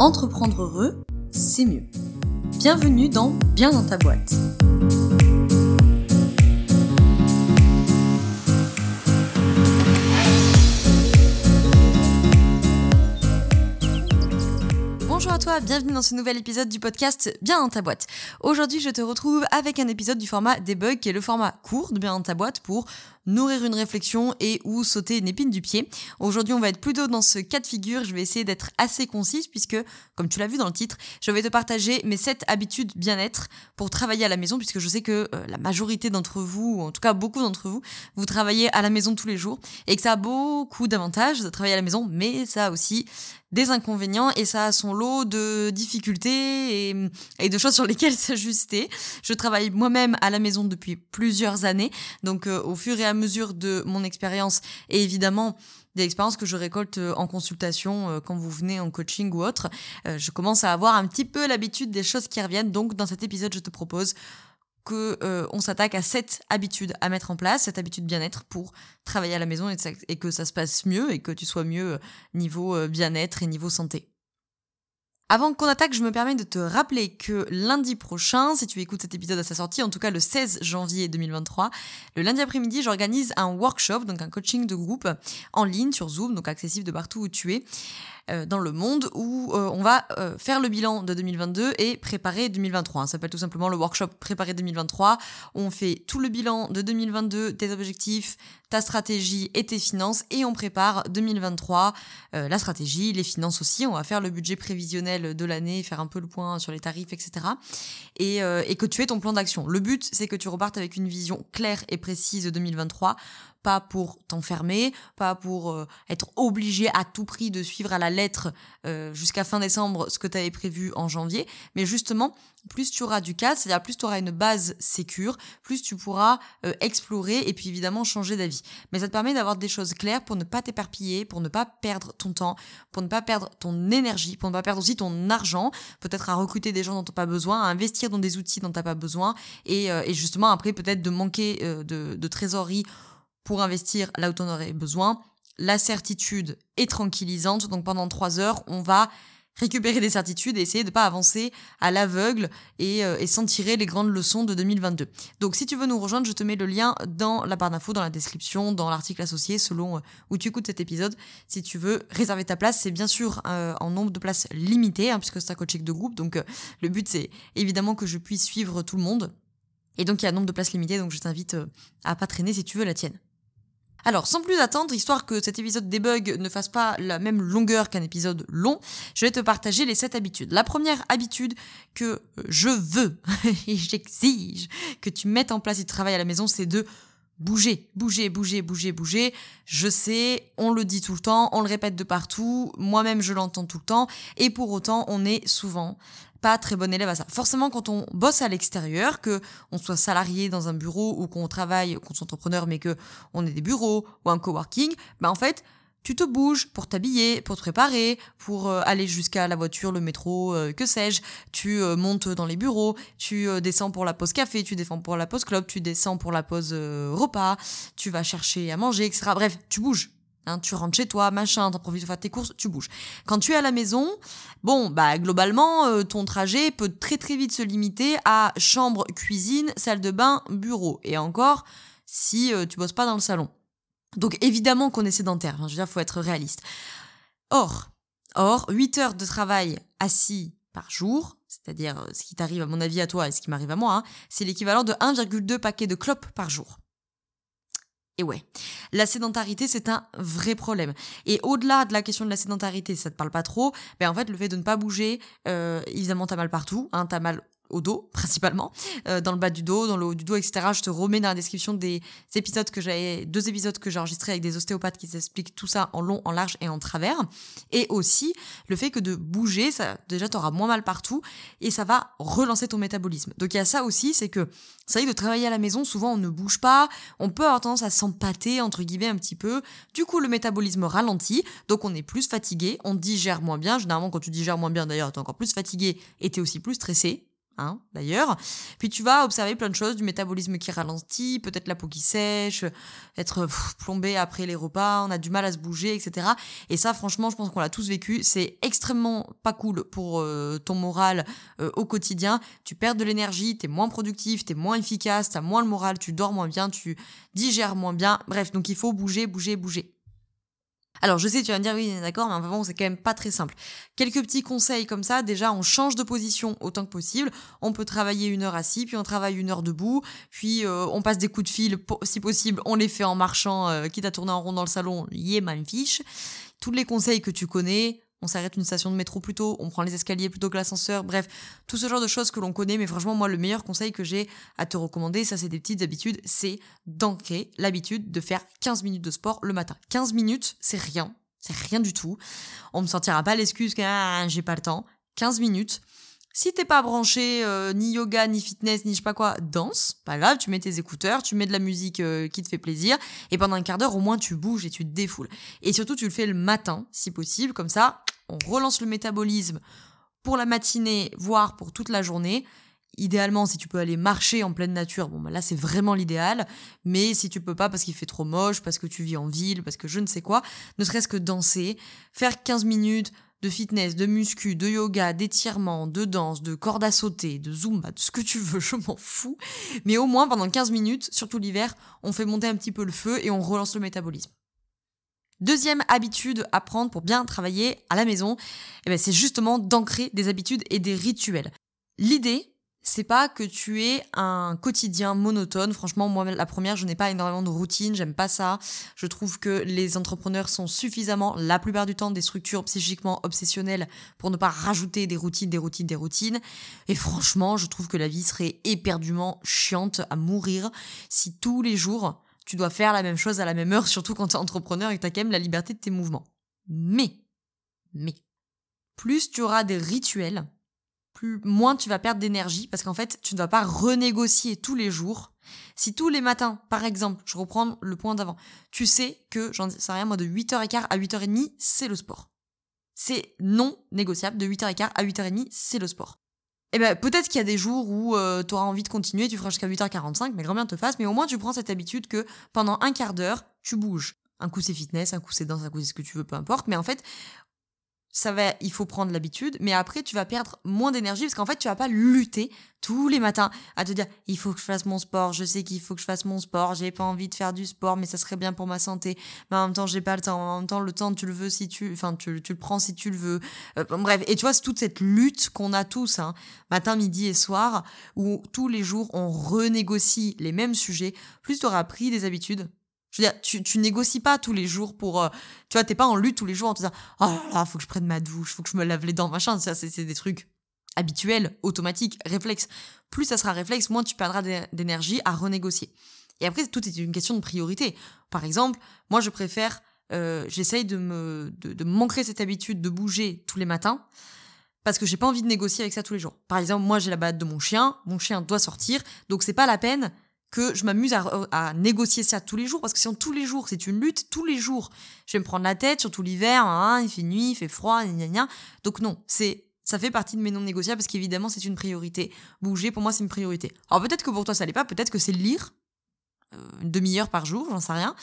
Entreprendre heureux, c'est mieux. Bienvenue dans Bien dans ta boîte. Bonjour à toi, bienvenue dans ce nouvel épisode du podcast Bien dans ta boîte. Aujourd'hui, je te retrouve avec un épisode du format Debug qui est le format court de Bien dans ta boîte pour nourrir une réflexion et ou sauter une épine du pied. Aujourd'hui, on va être plutôt dans ce cas de figure. Je vais essayer d'être assez concise puisque, comme tu l'as vu dans le titre, je vais te partager mes 7 habitudes bien-être pour travailler à la maison puisque je sais que euh, la majorité d'entre vous, ou en tout cas beaucoup d'entre vous, vous travaillez à la maison tous les jours et que ça a beaucoup d'avantages de travailler à la maison, mais ça a aussi des inconvénients et ça a son lot de difficultés et, et de choses sur lesquelles s'ajuster. Je travaille moi-même à la maison depuis plusieurs années, donc euh, au fur et à mesure de mon expérience et évidemment des expériences que je récolte euh, en consultation euh, quand vous venez en coaching ou autre, je commence à avoir un petit peu l'habitude des choses qui reviennent. Donc dans cet épisode, je te propose que on s'attaque à cette habitude à mettre en place, cette habitude bien-être pour travailler à la maison et, que ça se passe mieux et que tu sois mieux niveau bien-être et niveau santé. Avant qu'on attaque, je me permets de te rappeler que lundi prochain, si tu écoutes cet épisode à sa sortie, en tout cas le 16 janvier 2023, le lundi après-midi, j'organise un workshop, donc un coaching de groupe en ligne sur Zoom, donc accessible de partout où tu es. Euh, dans le monde où euh, on va euh, faire le bilan de 2022 et préparer 2023. Ça s'appelle tout simplement le workshop Préparer 2023. On fait tout le bilan de 2022, tes objectifs, ta stratégie et tes finances et on prépare 2023, la stratégie, les finances aussi. On va faire le budget prévisionnel de l'année, faire un peu le point sur les tarifs, etc. Et, et que tu aies ton plan d'action. Le but, c'est que tu repartes avec une vision claire et précise de 2023 pas pour t'enfermer, pas pour euh, être obligé à tout prix de suivre à la lettre euh, jusqu'à fin décembre ce que tu avais prévu en janvier, mais justement, plus tu auras du cas, c'est-à-dire plus tu auras une base sécure, plus tu pourras euh, explorer et puis évidemment changer d'avis. Mais ça te permet d'avoir des choses claires pour ne pas t'éparpiller, pour ne pas perdre ton temps, pour ne pas perdre ton énergie, pour ne pas perdre aussi ton argent, peut-être à recruter des gens dont tu n'as pas besoin, à investir dans des outils dont tu n'as pas besoin et, justement après peut-être de manquer de trésorerie pour investir là où tu en aurais besoin. La certitude est tranquillisante, donc pendant trois heures, on va récupérer des certitudes et essayer de ne pas avancer à l'aveugle et, euh, et s'en tirer les grandes leçons de 2022. Donc si tu veux nous rejoindre, je te mets le lien dans la barre d'infos, dans la description, dans l'article associé, selon euh, où tu écoutes cet épisode. Si tu veux réserver ta place, c'est bien sûr euh, en nombre de places limitées, hein, puisque c'est un coaching de groupe, donc le but c'est évidemment que je puisse suivre tout le monde. Et donc il y a un nombre de places limitées, donc je t'invite à pas traîner si tu veux la tienne. Alors, sans plus attendre, histoire que cet épisode debug ne fasse pas la même longueur qu'un épisode long, je vais te partager les 7 habitudes. La première habitude que je veux et j'exige que tu mettes en place et tu travailles à la maison, c'est de bouger, bouger, bouger, bouger, bouger. Je sais, on le dit tout le temps, on le répète de partout, moi-même je l'entends tout le temps, et pour autant on est souvent pas très bon élève à ça. Forcément, quand on bosse à l'extérieur, que on soit salarié dans un bureau ou qu'on travaille, qu'on soit entrepreneur, mais que on ait des bureaux ou un coworking, ben en fait, tu te bouges pour t'habiller, pour te préparer, pour euh, aller jusqu'à la voiture, le métro, euh, que sais-je. Tu euh, montes dans les bureaux, tu descends pour la pause café, tu descends pour la pause club, tu descends pour la pause repas, tu vas chercher à manger, etc. Bref, tu bouges. Hein, tu rentres chez toi, machin, profites de faire tes courses, tu bouges. Quand tu es à la maison, bon, bah globalement, euh, ton trajet peut très très vite se limiter à chambre, cuisine, salle de bain, bureau. Et encore, si euh, tu bosses pas dans le salon. Donc évidemment qu'on est sédentaire, hein, je veux dire, faut être réaliste. Or, or, 8 heures de travail assis par jour, c'est-à-dire euh, ce qui t'arrive à mon avis à toi et ce qui m'arrive à moi, hein, c'est l'équivalent de 1,2 paquet de clopes par jour. Et ouais, la sédentarité, c'est un vrai problème. Et au-delà de la question de la sédentarité, ça te parle pas trop, mais en fait, le fait de ne pas bouger, euh, évidemment, t'as mal partout, hein, t'as mal au dos principalement, euh, dans le bas du dos, dans le haut du dos, etc. Je te remets dans la description des épisodes que j'ai, deux épisodes que j'ai enregistrés avec des ostéopathes qui s'expliquent tout ça en long, en large et en travers. Et aussi le fait que de bouger, ça déjà t'auras moins mal partout et ça va relancer ton métabolisme. Donc il y a ça aussi, c'est que ça vrai de travailler à la maison, souvent on ne bouge pas, on peut avoir tendance à s'empâter entre guillemets un petit peu. Du coup le métabolisme ralentit, donc on est plus fatigué, on digère moins bien. Généralement quand tu digères moins bien d'ailleurs, t'es encore plus fatigué et t'es aussi plus stressé Hein, d'ailleurs. Puis tu vas observer plein de choses, du métabolisme qui ralentit, peut-être la peau qui sèche, être plombé après les repas, on a du mal à se bouger, etc. Et ça, franchement, je pense qu'on l'a tous vécu. C'est extrêmement pas cool pour euh, ton moral euh, au quotidien. Tu perds de l'énergie, t'es moins productif, t'es moins efficace, t'as moins le moral, tu dors moins bien, tu digères moins bien. Bref, donc il faut bouger, bouger, bouger. Alors je sais, tu vas me dire oui, d'accord, mais bon, c'est quand même pas très simple. Quelques petits conseils comme ça, déjà on change de position autant que possible. On peut travailler une heure assis, puis on travaille une heure debout, puis euh, on passe des coups de fil, si possible, on les fait en marchant, euh, quitte à tourner en rond dans le salon, yé, yeah, fiche. Tous les conseils que tu connais, on s'arrête une station de métro plus tôt, on prend les escaliers plutôt que l'ascenseur, bref, tout ce genre de choses que l'on connaît, mais franchement, moi, le meilleur conseil que j'ai à te recommander, ça c'est des petites habitudes, c'est d'ancrer l'habitude de faire 15 minutes de sport le matin. 15 minutes, c'est rien, c'est rien du tout. On me sortira pas l'excuse que ah, j'ai pas le temps. 15 minutes, si t'es pas branché euh, ni yoga, ni fitness, ni je sais pas quoi, danse, pas grave, tu mets tes écouteurs, tu mets de la musique euh, qui te fait plaisir, et pendant un quart d'heure au moins tu bouges et tu te défoules. Et surtout tu le fais le matin, si possible, comme ça on relance le métabolisme pour la matinée, voire pour toute la journée. Idéalement, si tu peux aller marcher en pleine nature, bon, bah là c'est vraiment l'idéal. Mais si tu peux pas parce qu'il fait trop moche, parce que tu vis en ville, parce que je ne sais quoi, ne serait-ce que danser, faire 15 minutes, de fitness, de muscu, de yoga, d'étirement, de danse, de corde à sauter, de zumba, de ce que tu veux, je m'en fous. Mais au moins pendant 15 minutes, surtout l'hiver, on fait monter un petit peu le feu et on relance le métabolisme. Deuxième habitude à prendre pour bien travailler à la maison, eh ben, c'est justement d'ancrer des habitudes et des rituels. L'idée, c'est pas que tu aies un quotidien monotone. Franchement, moi, la première, je n'ai pas énormément de routine, j'aime pas ça. Je trouve que les entrepreneurs sont suffisamment, la plupart du temps, des structures psychiquement obsessionnelles pour ne pas rajouter des routines, des routines, des routines. Et franchement, je trouve que la vie serait éperdument chiante à mourir si tous les jours, tu dois faire la même chose à la même heure, surtout quand tu es entrepreneur et que tu as quand même la liberté de tes mouvements. Mais, mais, plus tu auras des rituels, plus, moins tu vas perdre d'énergie parce qu'en fait, tu ne dois pas renégocier tous les jours. Si tous les matins, par exemple, je reprends le point d'avant, tu sais que, j'en sais rien, moi, de 8h15 à 8h30, c'est le sport. C'est non négociable, de 8h15 à 8h30, c'est le sport. Eh ben, peut-être qu'il y a des jours où euh, tu auras envie de continuer, tu feras jusqu'à 8h45, mais grand bien te fasse, mais au moins tu prends cette habitude que pendant un quart d'heure, tu bouges. Un coup c'est fitness, un coup c'est danse, un coup c'est ce que tu veux, peu importe, mais en fait, ça va, il faut prendre l'habitude, mais après tu vas perdre moins d'énergie parce qu'en fait tu vas pas lutter tous les matins à te dire il faut que je fasse mon sport, je sais qu'il faut que je fasse mon sport, j'ai pas envie de faire du sport, mais ça serait bien pour ma santé, mais en même temps j'ai pas le temps, en même temps le temps tu le veux si tu, enfin tu, le prends si tu le veux, euh, bref, et tu vois c'est toute cette lutte qu'on a tous, hein, matin, midi et soir, où tous les jours on renégocie les mêmes sujets, plus tu auras pris des habitudes je veux dire, tu, tu négocies pas tous les jours pour. Euh, tu vois, t'es pas en lutte tous les jours en te disant Oh là faut que je prenne ma douche, faut que je me lave les dents, machin. Ça, c'est des trucs habituels, automatiques, réflexes. Plus ça sera réflexe, moins tu perdras d'énergie à renégocier. Et après, tout est une question de priorité. Par exemple, moi, je préfère. Euh, J'essaye de me de, de m'ancrer cette habitude de bouger tous les matins parce que j'ai pas envie de négocier avec ça tous les jours. Par exemple, moi j'ai la balade de mon chien, mon chien doit sortir, donc c'est pas la peine que je m'amuse à, négocier ça tous les jours, parce que sinon tous les jours, c'est une lutte, tous les jours, je vais me prendre la tête, surtout l'hiver, hein, il fait nuit, il fait froid, gna gna Donc non, c'est ça fait partie de mes non négociables parce qu'évidemment c'est une priorité. Bouger pour moi c'est une priorité. Alors peut-être que pour toi ça l'est pas, peut-être que c'est lire euh, une demi-heure par jour, j'en sais rien.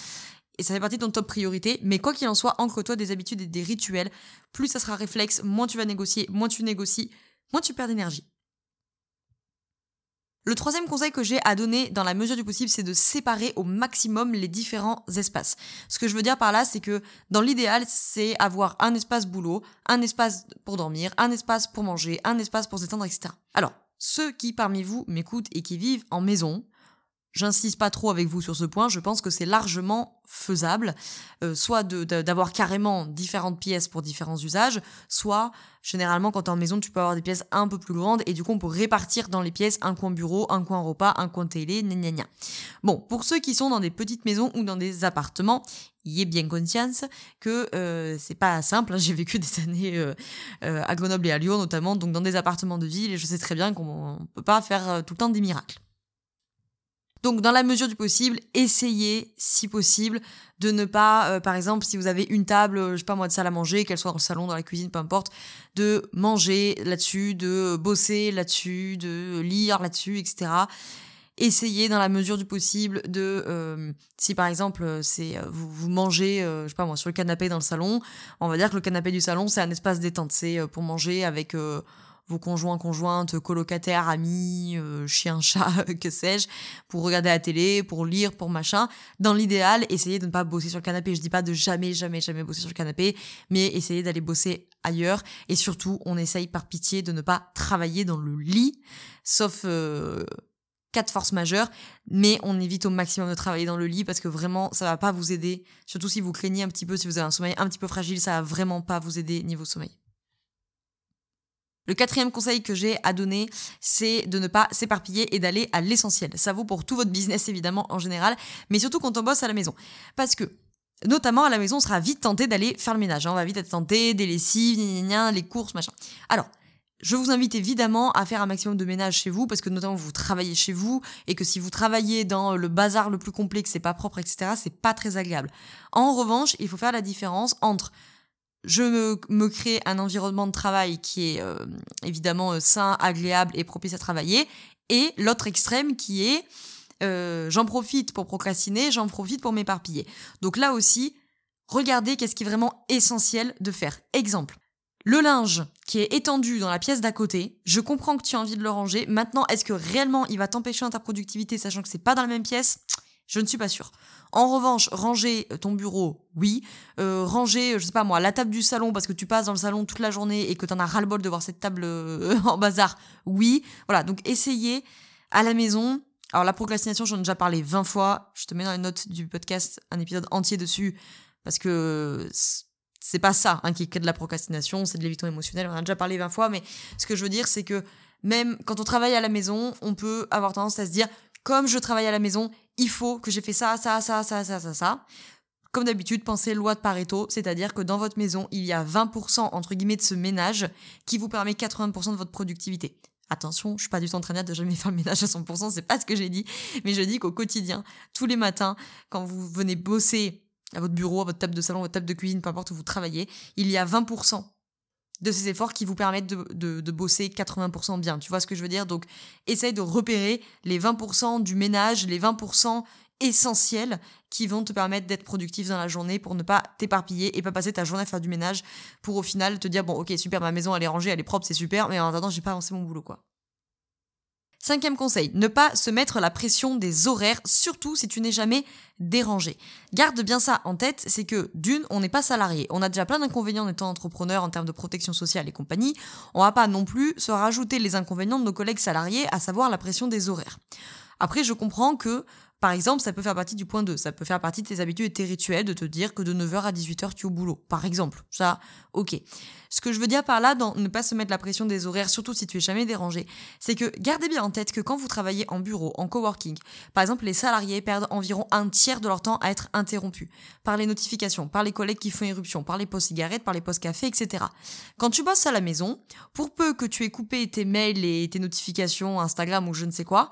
Et ça fait partie de ton top priorité, mais quoi qu'il en soit, ancre-toi des habitudes et des rituels. Plus ça sera réflexe, moins tu vas négocier, moins tu négocies, moins tu perds d'énergie. Le troisième conseil que j'ai à donner dans la mesure du possible, c'est de séparer au maximum les différents espaces. Ce que je veux dire par là, c'est que dans l'idéal, c'est avoir un espace boulot, un espace pour dormir, un espace pour manger, un espace pour s'étendre, etc. Alors, ceux qui parmi vous m'écoutent et qui vivent en maison, J'insiste pas trop avec vous sur ce point, je pense que c'est largement faisable, euh, soit d'avoir carrément différentes pièces pour différents usages, soit généralement quand tu es en maison tu peux avoir des pièces un peu plus grandes et du coup on peut répartir dans les pièces un coin bureau, un coin repas, un coin télé, gna gna gna. Bon, pour ceux qui sont dans des petites maisons ou dans des appartements, y ait bien conscience que euh, c'est pas simple. Hein. J'ai vécu des années euh, à Grenoble et à Lyon notamment, donc dans des appartements de ville et je sais très bien qu'on peut pas faire tout le temps des miracles. Donc dans la mesure du possible, essayez si possible de ne pas, euh, par exemple, si vous avez une table, euh, je sais pas moi, de salle à manger, qu'elle soit dans le salon, dans la cuisine, peu importe, de manger là-dessus, de bosser là-dessus, de lire là-dessus, etc. Essayez dans la mesure du possible de, euh, si par exemple c'est vous, vous mangez, je sais pas moi, sur le canapé dans le salon, on va dire que le canapé du salon c'est un espace détente, c'est pour manger avec vos conjoints, conjointes, colocataires, amis, euh, chien, chat, que sais-je, pour regarder la télé, pour lire, pour machin. Dans l'idéal, essayez de ne pas bosser sur le canapé. Je dis pas de jamais, jamais, jamais bosser sur le canapé, mais essayez d'aller bosser ailleurs. Et surtout, on essaye par pitié de ne pas travailler dans le lit, sauf euh, cas de force majeure, mais on évite au maximum de travailler dans le lit parce que vraiment, ça va pas vous aider. Surtout si vous craignez un petit peu, si vous avez un sommeil un petit peu fragile, ça va vraiment pas vous aider niveau sommeil. Le quatrième conseil que j'ai à donner, c'est de ne pas s'éparpiller et d'aller à l'essentiel. Ça vaut pour tout votre business évidemment en général, mais surtout quand on bosse à la maison. Parce que notamment à la maison, on sera vite tenté d'aller faire le ménage. Hein. On va vite être tenté, des lessives, les courses, machin. Alors, je vous invite évidemment à faire un maximum de ménage chez vous parce que notamment vous travaillez chez vous et que si vous travaillez dans le bazar le plus complet, que c'est pas propre, etc., c'est pas très agréable. En revanche, il faut faire la différence entre je me, crée un environnement de travail qui est euh, évidemment euh, sain, agréable et propice à travailler, et l'autre extrême qui est euh, j'en profite pour procrastiner, j'en profite pour m'éparpiller. Donc là aussi, regardez qu'est-ce qui est vraiment essentiel de faire. Exemple. Le linge qui est étendu dans la pièce d'à côté, je comprends que tu as envie de le ranger. Maintenant, est-ce que réellement il va t'empêcher dans ta productivité, sachant que c'est pas dans la même pièce? Je ne suis pas sûre. En revanche, ranger euh, ton bureau, oui. Euh, ranger, je sais pas moi, la table du salon parce que tu passes dans le salon toute la journée et que tu en as ras-le-bol de voir cette table euh, en bazar, oui. Voilà, donc essayez à la maison. Alors la procrastination, j'en ai déjà parlé 20 fois. Je te mets dans les notes du podcast un épisode entier dessus parce que c'est pas ça hein, qui crée de la procrastination, c'est de l'évitement émotionnel. On en a déjà parlé 20 fois, mais ce que je veux dire, c'est que même quand on travaille à la maison, on peut avoir tendance à se dire comme je travaille à la maison, il faut que j'ai fait ça, ça, ça, ça, ça, ça, ça. Comme d'habitude, pensez loi de Pareto, c'est-à-dire que dans votre maison, il y a 20% entre guillemets de ce ménage qui vous permet 80% de votre productivité. Attention, je suis pas du tout en train de jamais faire le ménage à 100%, c'est pas ce que j'ai dit, mais je dis qu'au quotidien, tous les matins, quand vous venez bosser à votre bureau, à votre table de salon, à votre table de cuisine, peu importe où vous travaillez, il y a 20% de ces efforts qui vous permettent de, bosser 80% bien. Tu vois ce que je veux dire? Donc, essaye de repérer les 20% du ménage, les 20% essentiels qui vont te permettre d'être productif dans la journée pour ne pas t'éparpiller et pas passer ta journée à faire du ménage pour au final te dire bon ok super ma maison elle est rangée elle est propre c'est super mais en attendant j'ai pas avancé mon boulot quoi. Cinquième conseil, ne pas se mettre la pression des horaires, surtout si tu n'es jamais dérangé. Garde bien ça en tête, c'est que d'une, on n'est pas salarié. On a déjà plein d'inconvénients en étant entrepreneur en termes de protection sociale et compagnie. On va pas non plus se rajouter les inconvénients de nos collègues salariés, à savoir la pression des horaires. Après, je comprends que par exemple, ça peut faire partie du point 2. Ça peut faire partie de tes habitudes et tes rituels de te dire que de 9h à 18h, tu es au boulot. Par exemple. Ça, ok. Ce que je veux dire par là, dans ne pas se mettre la pression des horaires, surtout si tu es jamais dérangé, c'est que gardez bien en tête que quand vous travaillez en bureau, en coworking, par exemple, les salariés perdent environ un tiers de leur temps à être interrompus par les notifications, par les collègues qui font éruption, par les posts cigarettes, par les posts café, etc. Quand tu bosses à la maison, pour peu que tu aies coupé tes mails et tes notifications Instagram ou je ne sais quoi,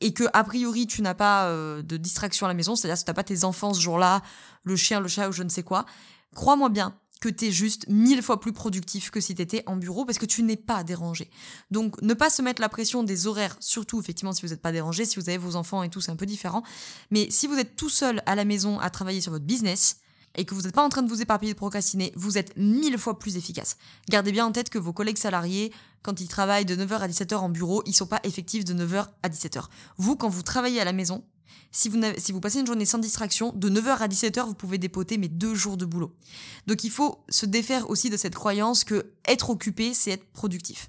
et que a priori tu n'as pas euh, de distraction à la maison, c'est-à-dire si tu n'as pas tes enfants ce jour-là, le chien, le chat ou je ne sais quoi, crois-moi bien que tu es juste mille fois plus productif que si tu étais en bureau parce que tu n'es pas dérangé. Donc ne pas se mettre la pression des horaires, surtout effectivement si vous n'êtes pas dérangé, si vous avez vos enfants et tout, c'est un peu différent. Mais si vous êtes tout seul à la maison à travailler sur votre business, et que vous n'êtes pas en train de vous éparpiller de procrastiner, vous êtes mille fois plus efficace. Gardez bien en tête que vos collègues salariés, quand ils travaillent de 9h à 17h en bureau, ils sont pas effectifs de 9h à 17h. Vous, quand vous travaillez à la maison, si vous, si vous passez une journée sans distraction, de 9h à 17h, vous pouvez dépoter mes deux jours de boulot. Donc il faut se défaire aussi de cette croyance que être occupé, c'est être productif.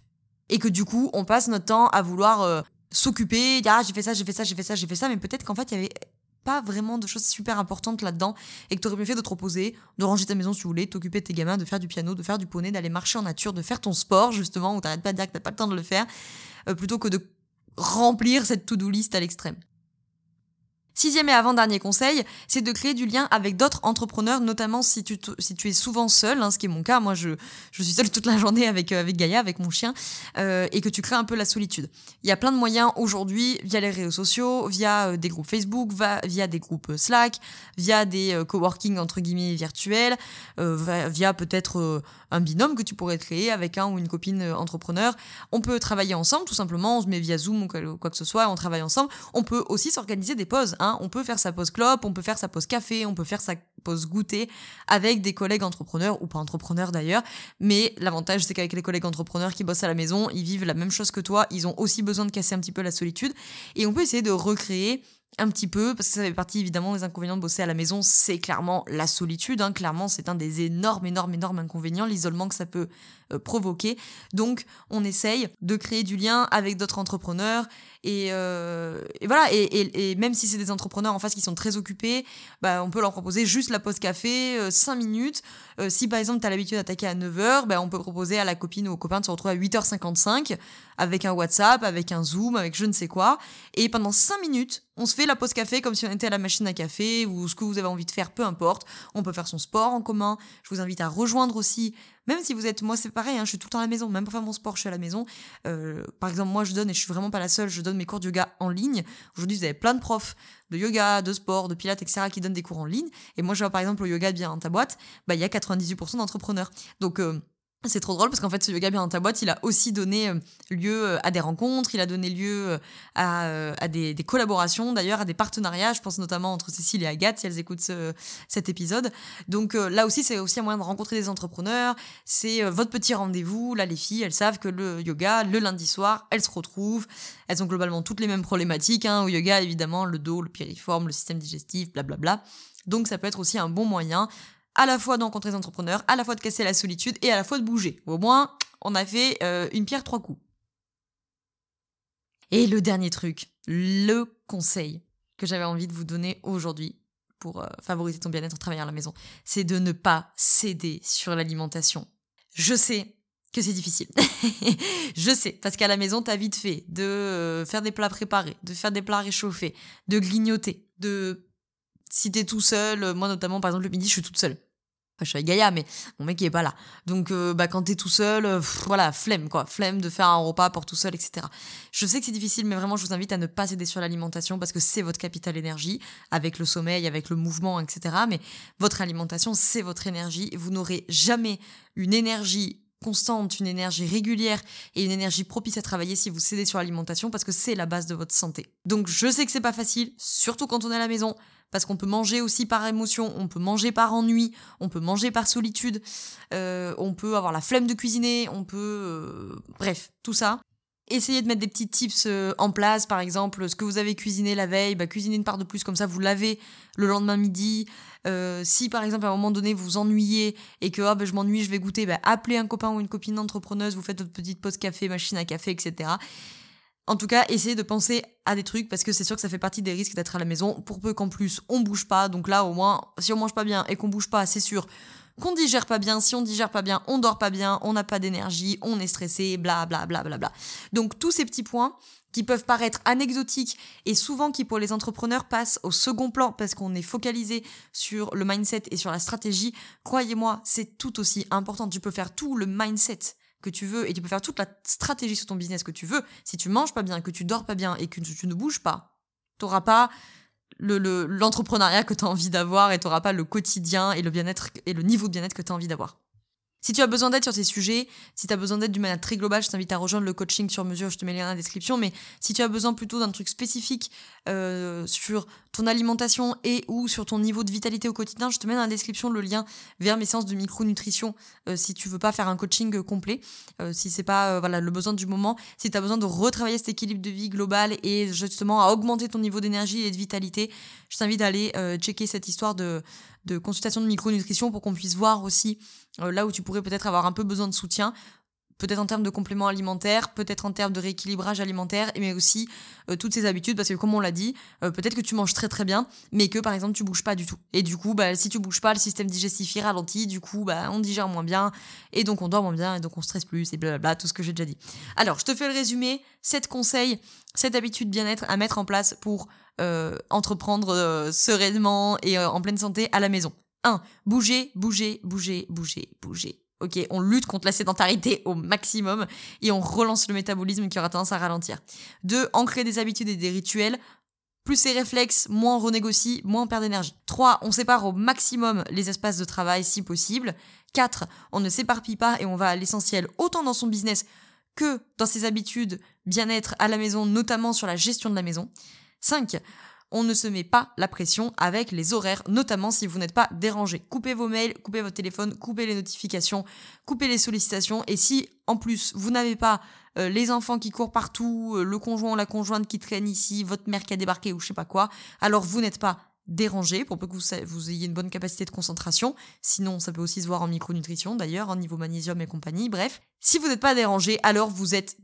Et que du coup, on passe notre temps à vouloir euh, s'occuper, dire ah, j'ai fait ça, j'ai fait ça, j'ai fait ça, j'ai fait ça, mais peut-être qu'en fait, il y avait pas vraiment de choses super importantes là-dedans et que tu aurais mieux fait de te reposer, de ranger ta maison si tu voulais, t'occuper de tes gamins, de faire du piano, de faire du poney, d'aller marcher en nature, de faire ton sport justement où t'arrêtes pas de dire que t'as pas le temps de le faire, euh, plutôt que de remplir cette to-do list à l'extrême. Sixième et avant-dernier conseil, c'est de créer du lien avec d'autres entrepreneurs, notamment si tu, si tu es souvent seul, hein, ce qui est mon cas. Moi, je, je suis seule toute la journée avec, euh, avec Gaïa, avec mon chien, euh, et que tu crées un peu la solitude. Il y a plein de moyens aujourd'hui, via les réseaux sociaux, via euh, des groupes Facebook, via des groupes Slack, via des coworking entre guillemets virtuels, via peut-être un binôme que tu pourrais créer avec un ou une copine entrepreneur. On peut travailler ensemble, tout simplement, on se met via Zoom ou quoi que ce soit, on travaille ensemble. On peut aussi s'organiser des pauses. Hein. On peut faire sa pause clope, on peut faire sa pause café, on peut faire sa pause goûter avec des collègues entrepreneurs ou pas entrepreneurs d'ailleurs. Mais l'avantage, c'est qu'avec les collègues entrepreneurs qui bossent à la maison, ils vivent la même chose que toi. Ils ont aussi besoin de casser un petit peu la solitude. Et on peut essayer de recréer un petit peu, parce que ça fait partie évidemment des inconvénients de bosser à la maison, c'est clairement la solitude. Hein. Clairement, c'est un des énormes, énormes, énormes inconvénients, l'isolement que ça peut euh, provoquer. Donc, on essaye de créer du lien avec d'autres entrepreneurs. Et, euh, voilà, et, même si c'est des entrepreneurs en face qui sont très occupés, bah, on peut leur proposer juste la pause café, 5 euh, minutes. si par exemple, tu as l'habitude d'attaquer à 9h, bah, on peut proposer à la copine ou au copain de se retrouver à 8h55 avec un WhatsApp, avec un Zoom, avec je ne sais quoi. Et pendant 5 minutes, on se fait la pause café comme si on était à la machine à café ou ce que vous avez envie de faire, peu importe. On peut faire son sport en commun. Je vous invite à rejoindre aussi, même si vous êtes, moi c'est pareil, hein, je suis tout le temps à la maison, même pour faire mon sport, je suis à la maison. Euh, par exemple, moi je donne, et je suis vraiment pas la seule, je donne mes cours de yoga en ligne. Aujourd'hui, vous avez plein de profs de yoga, de sport, de pilates, etc. qui donnent des cours en ligne. Et moi, je vois par exemple au yoga bien dans ta boîte, bah il y a 98% d'entrepreneurs. Donc euh, c'est trop drôle parce qu'en fait, ce yoga bien dans ta boîte, il a aussi donné euh, lieu euh, à des rencontres, il a donné lieu euh, à, des, collaborations, d'ailleurs, à des partenariats. Je pense notamment entre Cécile et Agathe, si elles écoutent ce, cet épisode. Donc là aussi, c'est aussi un moyen de rencontrer des entrepreneurs. C'est votre petit rendez-vous. Là, les filles, elles savent que le yoga, le lundi soir, elles se retrouvent. Elles ont globalement toutes les mêmes problématiques. Hein. Au yoga, évidemment, le dos, le piriforme, le système digestif, blablabla. Donc ça peut être aussi un bon moyen à la fois de rencontrer des entrepreneurs, à la fois de casser la solitude et à la fois de bouger. Au moins, on a fait euh, une pierre trois coups. Et le dernier truc, le conseil que j'avais envie de vous donner aujourd'hui pour euh, favoriser ton bien-être en travaillant à la maison, c'est de ne pas céder sur l'alimentation. Je sais que c'est difficile. je sais, parce qu'à la maison, t'as vite fait de euh, faire des plats préparés, de faire des plats réchauffés, de grignoter, de... Si t'es tout seul, moi notamment, par exemple, le midi, je suis toute seule je suis avec Gaïa, mais mon mec il est pas là. Donc euh, bah quand t'es tout seul, euh, voilà, flemme quoi, flemme de faire un repas pour tout seul, etc. Je sais que c'est difficile, mais vraiment je vous invite à ne pas céder sur l'alimentation parce que c'est votre capital énergie, avec le sommeil, avec le mouvement, etc. Mais votre alimentation, c'est votre énergie. Vous n'aurez jamais une énergie constante, une énergie régulière et une énergie propice à travailler si vous cédez sur l'alimentation parce que c'est la base de votre santé. Donc je sais que c'est pas facile, surtout quand on est à la maison parce qu'on peut manger aussi par émotion, on peut manger par ennui, on peut manger par solitude, euh, on peut avoir la flemme de cuisiner, on peut... Euh, bref, tout ça. Essayez de mettre des petits tips euh, en place, par exemple, ce que vous avez cuisiné la veille, bah, cuisinez une part de plus, comme ça vous lavez le lendemain midi. si par exemple à un moment donné vous vous ennuyez et que oh, bah, je m'ennuie, je vais goûter, bah, appelez un copain ou une copine entrepreneuse, vous faites votre petite pause café, machine à café, etc. En tout cas, essayez de penser à des trucs parce que c'est sûr que ça fait partie des risques d'être à la maison. Pour peu qu'en plus on bouge pas, donc là au moins, si on mange pas bien et qu'on bouge pas, c'est sûr qu'on digère pas bien. Si on digère pas bien, on dort pas bien, on n'a pas d'énergie, on est stressé, bla bla bla bla bla. Donc tous ces petits points qui peuvent paraître anecdotiques et souvent qui pour les entrepreneurs passent au second plan parce qu'on est focalisé sur le mindset et sur la stratégie, croyez-moi, c'est tout aussi important. Tu peux faire tout le mindset que tu veux et tu peux faire toute la stratégie sur ton business que tu veux. Si tu manges pas bien, que tu dors pas bien et que tu, ne bouges pas, tu n'auras pas l'entrepreneuriat le, que tu as envie d'avoir et tu n'auras pas le quotidien et le bien-être et le niveau de bien-être que tu as envie d'avoir. Si tu as besoin d'aide sur ces sujets, si tu as besoin d'aide d'une manière très globale, je t'invite à rejoindre le coaching sur mesure, je te mets les liens dans la description. Mais si tu as besoin plutôt d'un truc spécifique euh, sur ton alimentation et ou sur ton niveau de vitalité au quotidien, je te mets dans la description le lien vers mes séances de micronutrition euh, si tu veux pas faire un coaching euh, complet, si c'est pas voilà le besoin du moment, si tu as besoin de retravailler cet équilibre de vie global et justement à augmenter ton niveau d'énergie et de vitalité, je t'invite à aller checker cette histoire de de consultation de micronutrition pour qu'on puisse voir aussi euh, là où tu pourrais peut-être avoir un peu besoin de soutien peut-être en termes de compléments alimentaires, peut-être en termes de rééquilibrage alimentaire, mais aussi euh, toutes ces habitudes, parce que comme on l'a dit, euh, peut-être que tu manges très très bien, mais que par exemple tu bouges pas du tout. Et du coup, bah, si tu bouges pas, le système digestif ralentit, du coup, bah, on digère moins bien, et donc on dort moins bien, et donc on stresse plus, et blablabla, tout ce que j'ai déjà dit. Alors, je te fais le résumé, 7 conseils, 7 habitudes bien-être à mettre en place pour euh, entreprendre sereinement et en pleine santé à la maison. 1. Bouger, bouger, bouger, bouger, bouger. Ok, on lutte contre la sédentarité au maximum et on relance le métabolisme qui aura tendance à ralentir. Deux, ancrer des habitudes et des rituels. Plus c'est réflexes, moins on renégocie, moins on perd d'énergie. 3. On sépare au maximum les espaces de travail si possible. 4. On ne s'éparpille pas et on va à l'essentiel autant dans son business que dans ses habitudes bien-être à la maison, notamment sur la gestion de la maison. 5 on ne se met pas la pression avec les horaires, notamment si vous n'êtes pas dérangé. Coupez vos mails, coupez votre téléphone, coupez les notifications, coupez les sollicitations. Et si en plus vous n'avez pas euh, les enfants qui courent partout, euh, le conjoint ou la conjointe qui traîne ici, votre mère qui a débarqué ou je sais pas quoi, alors vous n'êtes pas dérangé pour peu que vous, ayez une bonne capacité de concentration. Sinon, ça peut aussi se voir en micronutrition d'ailleurs, en niveau magnésium et compagnie. Bref, si vous n'êtes pas dérangé, alors vous êtes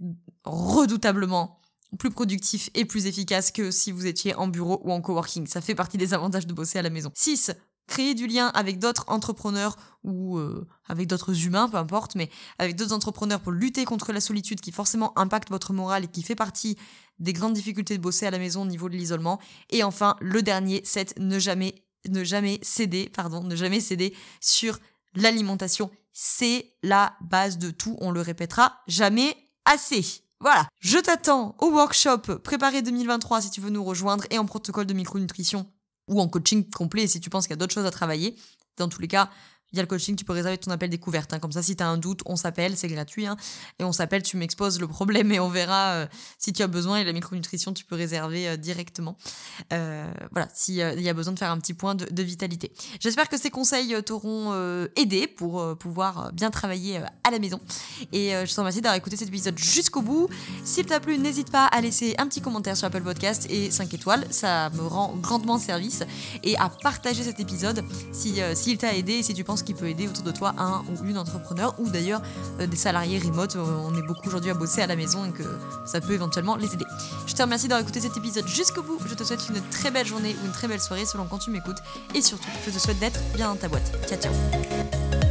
redoutablement plus productif et plus efficace que si vous étiez en bureau ou en coworking. Ça fait partie des avantages de bosser à la maison. 6. Créer du lien avec d'autres entrepreneurs ou euh, avec d'autres humains, peu importe, mais avec d'autres entrepreneurs pour lutter contre la solitude qui forcément impacte votre morale et qui fait partie des grandes difficultés de bosser à la maison au niveau de l'isolement. Et enfin, le dernier, 7. Ne jamais, ne jamais céder, pardon, ne jamais céder sur l'alimentation. C'est la base de tout, on le répétera jamais assez. Voilà, je t'attends au workshop Préparer 2023 si tu veux nous rejoindre et en protocole de micronutrition ou en coaching complet si tu penses qu'il y a d'autres choses à travailler. Dans tous les cas, il y a le coaching, tu peux réserver ton appel découverte. Hein. Comme ça, si tu as un doute, on s'appelle, c'est gratuit. Hein. Et on s'appelle, tu m'exposes le problème et on verra euh, si tu as besoin. Et la micronutrition, tu peux réserver euh, directement. Euh, voilà, s'il y a besoin de faire un petit point de, vitalité. J'espère que ces conseils t'auront aidé pour pouvoir bien travailler à la maison. Et je te remercie d'avoir écouté cet épisode jusqu'au bout. S'il t'a plu, n'hésite pas à laisser un petit commentaire sur Apple Podcast et 5 étoiles. Ça me rend grandement service. Et à partager cet épisode s'il si, t'a aidé et si tu penses qui peut aider autour de toi un ou une entrepreneur ou d'ailleurs euh, des salariés remote. Euh, on est beaucoup aujourd'hui à bosser à la maison et que ça peut éventuellement les aider. Je te remercie d'avoir écouté cet épisode jusqu'au bout. Je te souhaite une très belle journée ou une très belle soirée selon quand tu m'écoutes. Et surtout, je te souhaite d'être bien dans ta boîte. Ciao ciao